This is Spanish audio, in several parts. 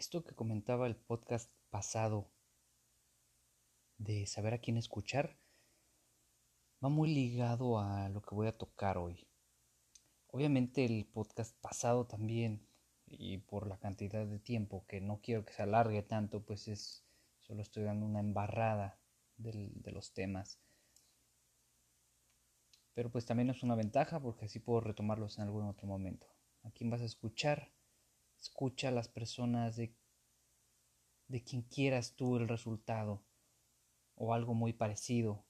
esto que comentaba el podcast pasado de saber a quién escuchar va muy ligado a lo que voy a tocar hoy. Obviamente el podcast pasado también y por la cantidad de tiempo que no quiero que se alargue tanto, pues es solo estoy dando una embarrada de los temas. Pero pues también es una ventaja porque así puedo retomarlos en algún otro momento. ¿A quién vas a escuchar? Escucha a las personas de, de quien quieras tú el resultado o algo muy parecido.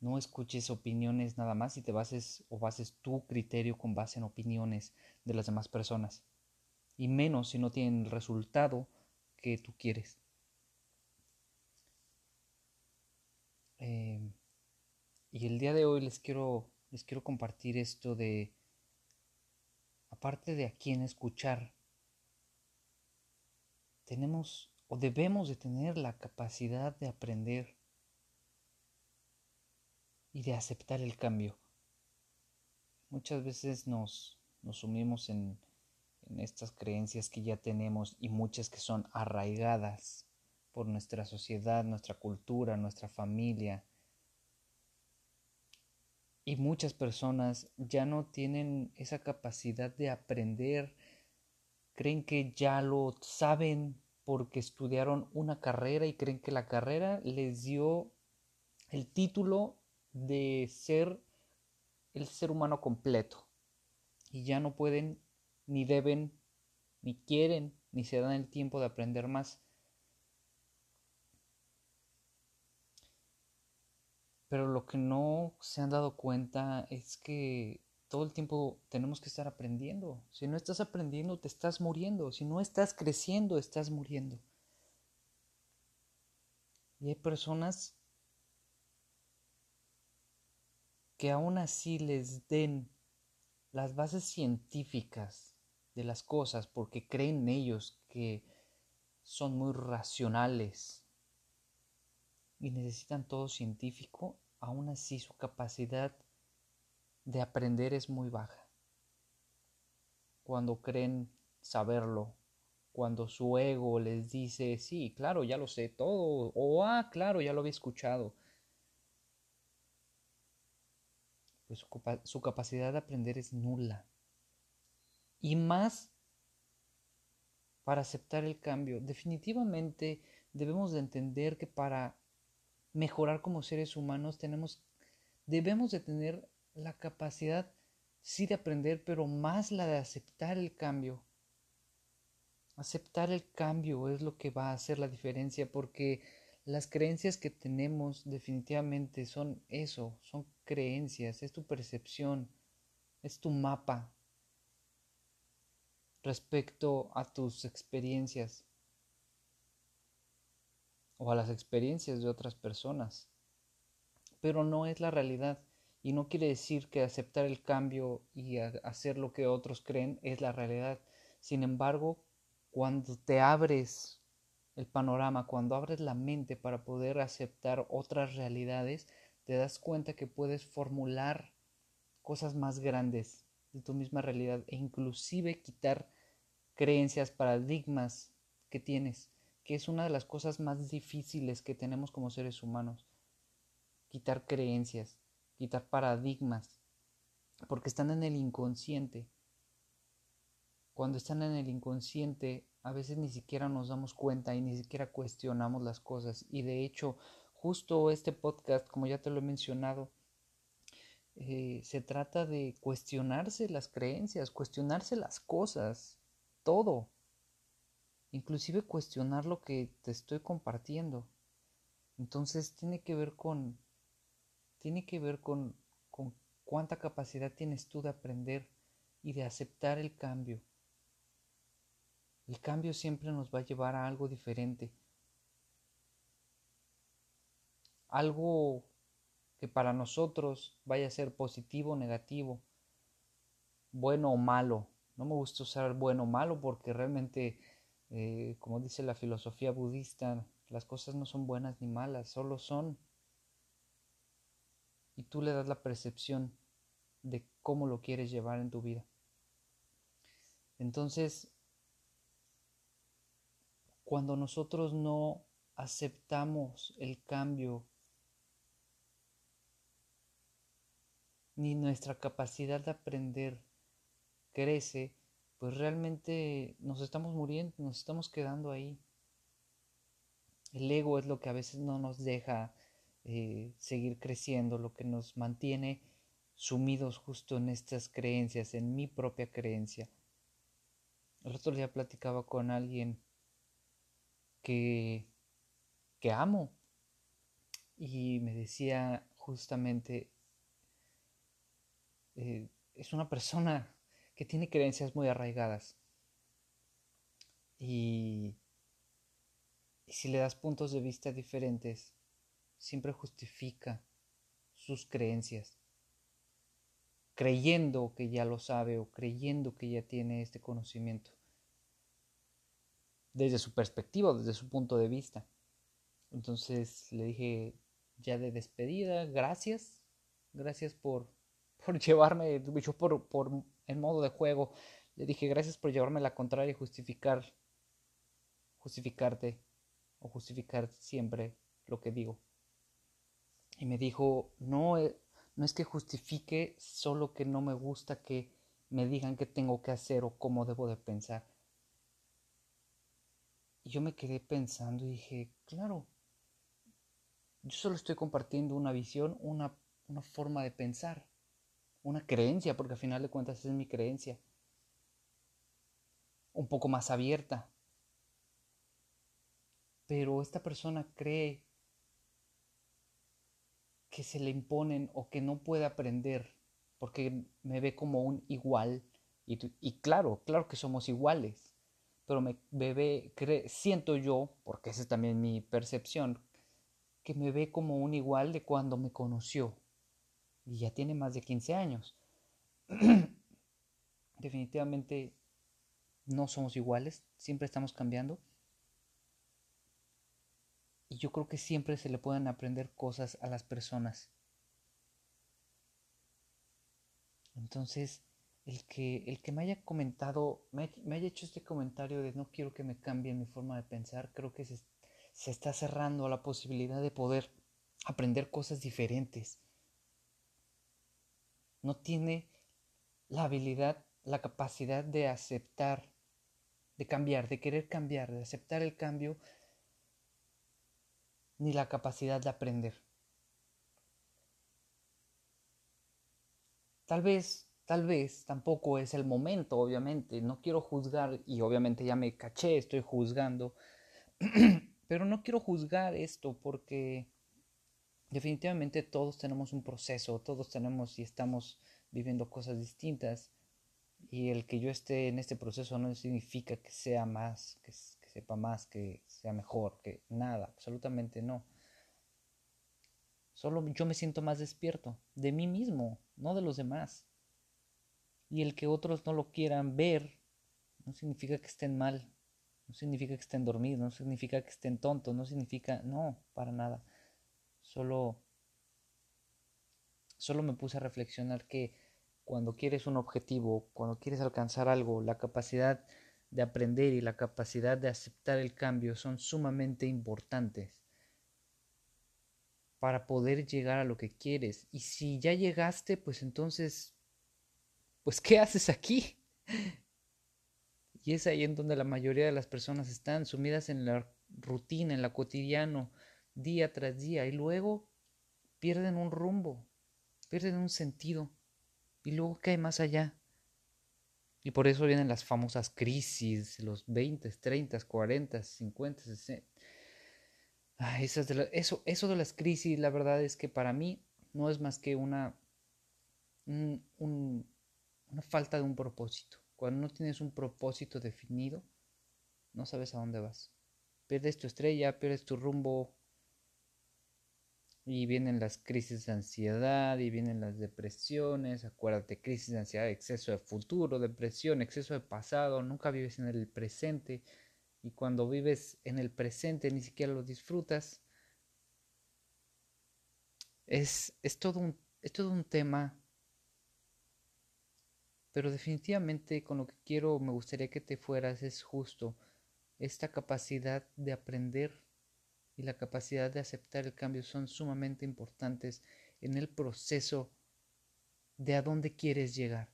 No escuches opiniones nada más y te bases o bases tu criterio con base en opiniones de las demás personas. Y menos si no tienen el resultado que tú quieres. Eh, y el día de hoy les quiero, les quiero compartir esto de aparte de a quién escuchar, tenemos o debemos de tener la capacidad de aprender y de aceptar el cambio. Muchas veces nos, nos sumimos en, en estas creencias que ya tenemos y muchas que son arraigadas por nuestra sociedad, nuestra cultura, nuestra familia, y muchas personas ya no tienen esa capacidad de aprender, creen que ya lo saben porque estudiaron una carrera y creen que la carrera les dio el título de ser el ser humano completo. Y ya no pueden, ni deben, ni quieren, ni se dan el tiempo de aprender más. Pero lo que no se han dado cuenta es que todo el tiempo tenemos que estar aprendiendo. Si no estás aprendiendo, te estás muriendo. Si no estás creciendo, estás muriendo. Y hay personas que aún así les den las bases científicas de las cosas porque creen ellos que son muy racionales y necesitan todo científico, aún así su capacidad de aprender es muy baja. Cuando creen saberlo, cuando su ego les dice, sí, claro, ya lo sé todo, o ah, claro, ya lo había escuchado, pues su, capacidad de aprender es nula. Y más para aceptar el cambio. Definitivamente debemos de entender que para mejorar como seres humanos, tenemos, debemos de tener la capacidad, sí, de aprender, pero más la de aceptar el cambio. Aceptar el cambio es lo que va a hacer la diferencia porque las creencias que tenemos definitivamente son eso, son creencias, es tu percepción, es tu mapa respecto a tus experiencias o a las experiencias de otras personas. Pero no es la realidad y no quiere decir que aceptar el cambio y hacer lo que otros creen es la realidad. Sin embargo, cuando te abres el panorama, cuando abres la mente para poder aceptar otras realidades, te das cuenta que puedes formular cosas más grandes de tu misma realidad e inclusive quitar creencias, paradigmas que tienes que es una de las cosas más difíciles que tenemos como seres humanos. Quitar creencias, quitar paradigmas, porque están en el inconsciente. Cuando están en el inconsciente, a veces ni siquiera nos damos cuenta y ni siquiera cuestionamos las cosas. Y de hecho, justo este podcast, como ya te lo he mencionado, eh, se trata de cuestionarse las creencias, cuestionarse las cosas, todo inclusive cuestionar lo que te estoy compartiendo. Entonces tiene que ver con, tiene que ver con, con cuánta capacidad tienes tú de aprender y de aceptar el cambio. El cambio siempre nos va a llevar a algo diferente. Algo que para nosotros vaya a ser positivo o negativo, bueno o malo. No me gusta usar bueno o malo porque realmente eh, como dice la filosofía budista, las cosas no son buenas ni malas, solo son. Y tú le das la percepción de cómo lo quieres llevar en tu vida. Entonces, cuando nosotros no aceptamos el cambio ni nuestra capacidad de aprender crece, pues realmente nos estamos muriendo, nos estamos quedando ahí. El ego es lo que a veces no nos deja eh, seguir creciendo, lo que nos mantiene sumidos justo en estas creencias, en mi propia creencia. El otro día platicaba con alguien que, que amo y me decía justamente, eh, es una persona que tiene creencias muy arraigadas. Y, si le das puntos de vista diferentes, siempre justifica sus creencias, creyendo que ya lo sabe o creyendo que ya tiene este conocimiento, desde su perspectiva, desde su punto de vista. Entonces le dije ya de despedida, gracias, gracias por, por llevarme, yo por, por en modo de juego, le dije gracias por llevarme la contraria y justificar, justificarte o justificar siempre lo que digo. Y me dijo, no, eh, no es que justifique, solo que no me gusta que me digan qué tengo que hacer o cómo debo de pensar. Y yo me quedé pensando y dije, claro, yo solo estoy compartiendo una visión, una, una forma de pensar una creencia, porque al final de cuentas es mi creencia, un poco más abierta. Pero esta persona cree que se le imponen o que no puede aprender porque me ve como un igual. Y, claro, claro que somos iguales, pero me, ve, siento yo, porque esa es también mi percepción, que me ve como un igual de cuando me conoció y ya tiene más de 15 años. Definitivamente no somos iguales, siempre estamos cambiando. Y yo creo que siempre se le pueden aprender cosas a las personas. Entonces, el que, el que me haya comentado, me, haya hecho este comentario de no quiero que me cambie mi forma de pensar, creo que se, se está cerrando a la posibilidad de poder aprender cosas diferentes no tiene la habilidad, la capacidad de aceptar, de cambiar, de querer cambiar, de aceptar el cambio, ni la capacidad de aprender. Tal vez, tal vez tampoco es el momento, obviamente. No quiero juzgar y obviamente ya me caché, estoy juzgando. Pero no quiero juzgar esto porque definitivamente todos tenemos un proceso, todos tenemos y estamos viviendo cosas distintas y el que yo esté en este proceso no significa que sea más, que, sepa más, que sea mejor, que nada, absolutamente no. Solo yo me siento más despierto de mí mismo, no de los demás. Y el que otros no lo quieran ver no significa que estén mal, no significa que estén dormidos, no significa que estén tontos, no significa, no, para nada. Solo, solo me puse a reflexionar que cuando quieres un objetivo, cuando quieres alcanzar algo, la capacidad de aprender y la capacidad de aceptar el cambio son sumamente importantes para poder llegar a lo que quieres. Y si ya llegaste, pues entonces, pues ¿qué haces aquí? Y es ahí en donde la mayoría de las personas están sumidas en la rutina, en la cotidiano, día tras día y luego pierden un rumbo, pierden un sentido y luego ¿qué hay más allá? Y por eso vienen las famosas crisis, los 20, 30, 40, 50, 60. esas de eso, eso de las crisis, la verdad es que para mí no es más que una, una falta de un propósito. Cuando no tienes un propósito definido, no sabes a dónde vas. Pierdes tu estrella, pierdes tu rumbo, y vienen las crisis de ansiedad y vienen las depresiones. Acuérdate, crisis de ansiedad, exceso de futuro, depresión, exceso de pasado. Nunca vives en el presente. Y cuando vives en el presente ni siquiera lo disfrutas. Es, es, todo, es todo un tema. Pero definitivamente con lo que quiero, me gustaría que te fueras, es justo esta capacidad de aprender y la capacidad de aceptar el cambio son sumamente importantes en el proceso de a dónde quieres llegar.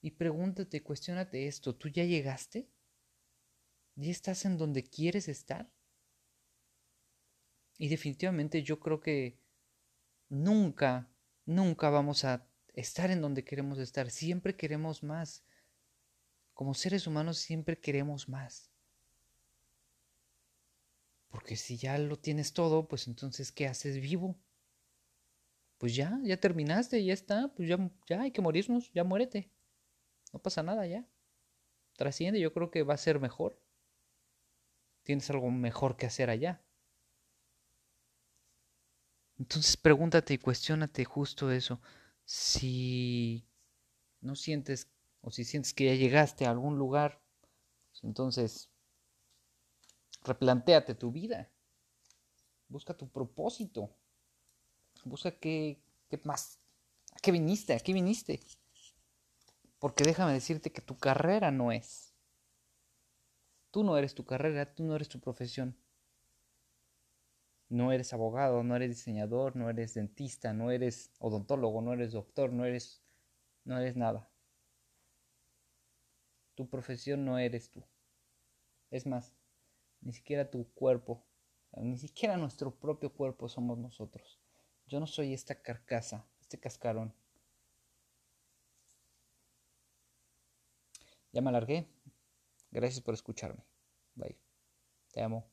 Y pregúntate, cuestionate esto, ¿tú ya llegaste? ¿Ya estás en donde quieres estar? Y definitivamente yo creo que nunca, nunca vamos a estar en donde queremos estar. Siempre queremos más. Como seres humanos siempre queremos más. Porque si ya lo tienes todo, pues entonces, ¿qué haces vivo? Pues ya, ya terminaste, ya está, pues ya, ya hay que morirnos, ya muérete. No pasa nada ya. Trasciende, yo creo que va a ser mejor. Tienes algo mejor que hacer allá. Entonces pregúntate y cuestionate justo eso. Si no sientes o si sientes que ya llegaste a algún lugar, pues entonces replantéate tu vida. Busca tu propósito. Busca qué, qué más. ¿A qué viniste? ¿A qué viniste? Porque déjame decirte que tu carrera no es. Tú no eres tu carrera, tú no eres tu profesión. No eres abogado, no eres diseñador, no eres dentista, no eres odontólogo, no eres doctor, no eres no eres nada. Tu profesión no eres tú. Es más, ni siquiera tu cuerpo, ni siquiera nuestro propio cuerpo somos nosotros. Yo no soy esta carcasa, este cascarón. Ya me alargué. Gracias por escucharme. Bye. Te amo.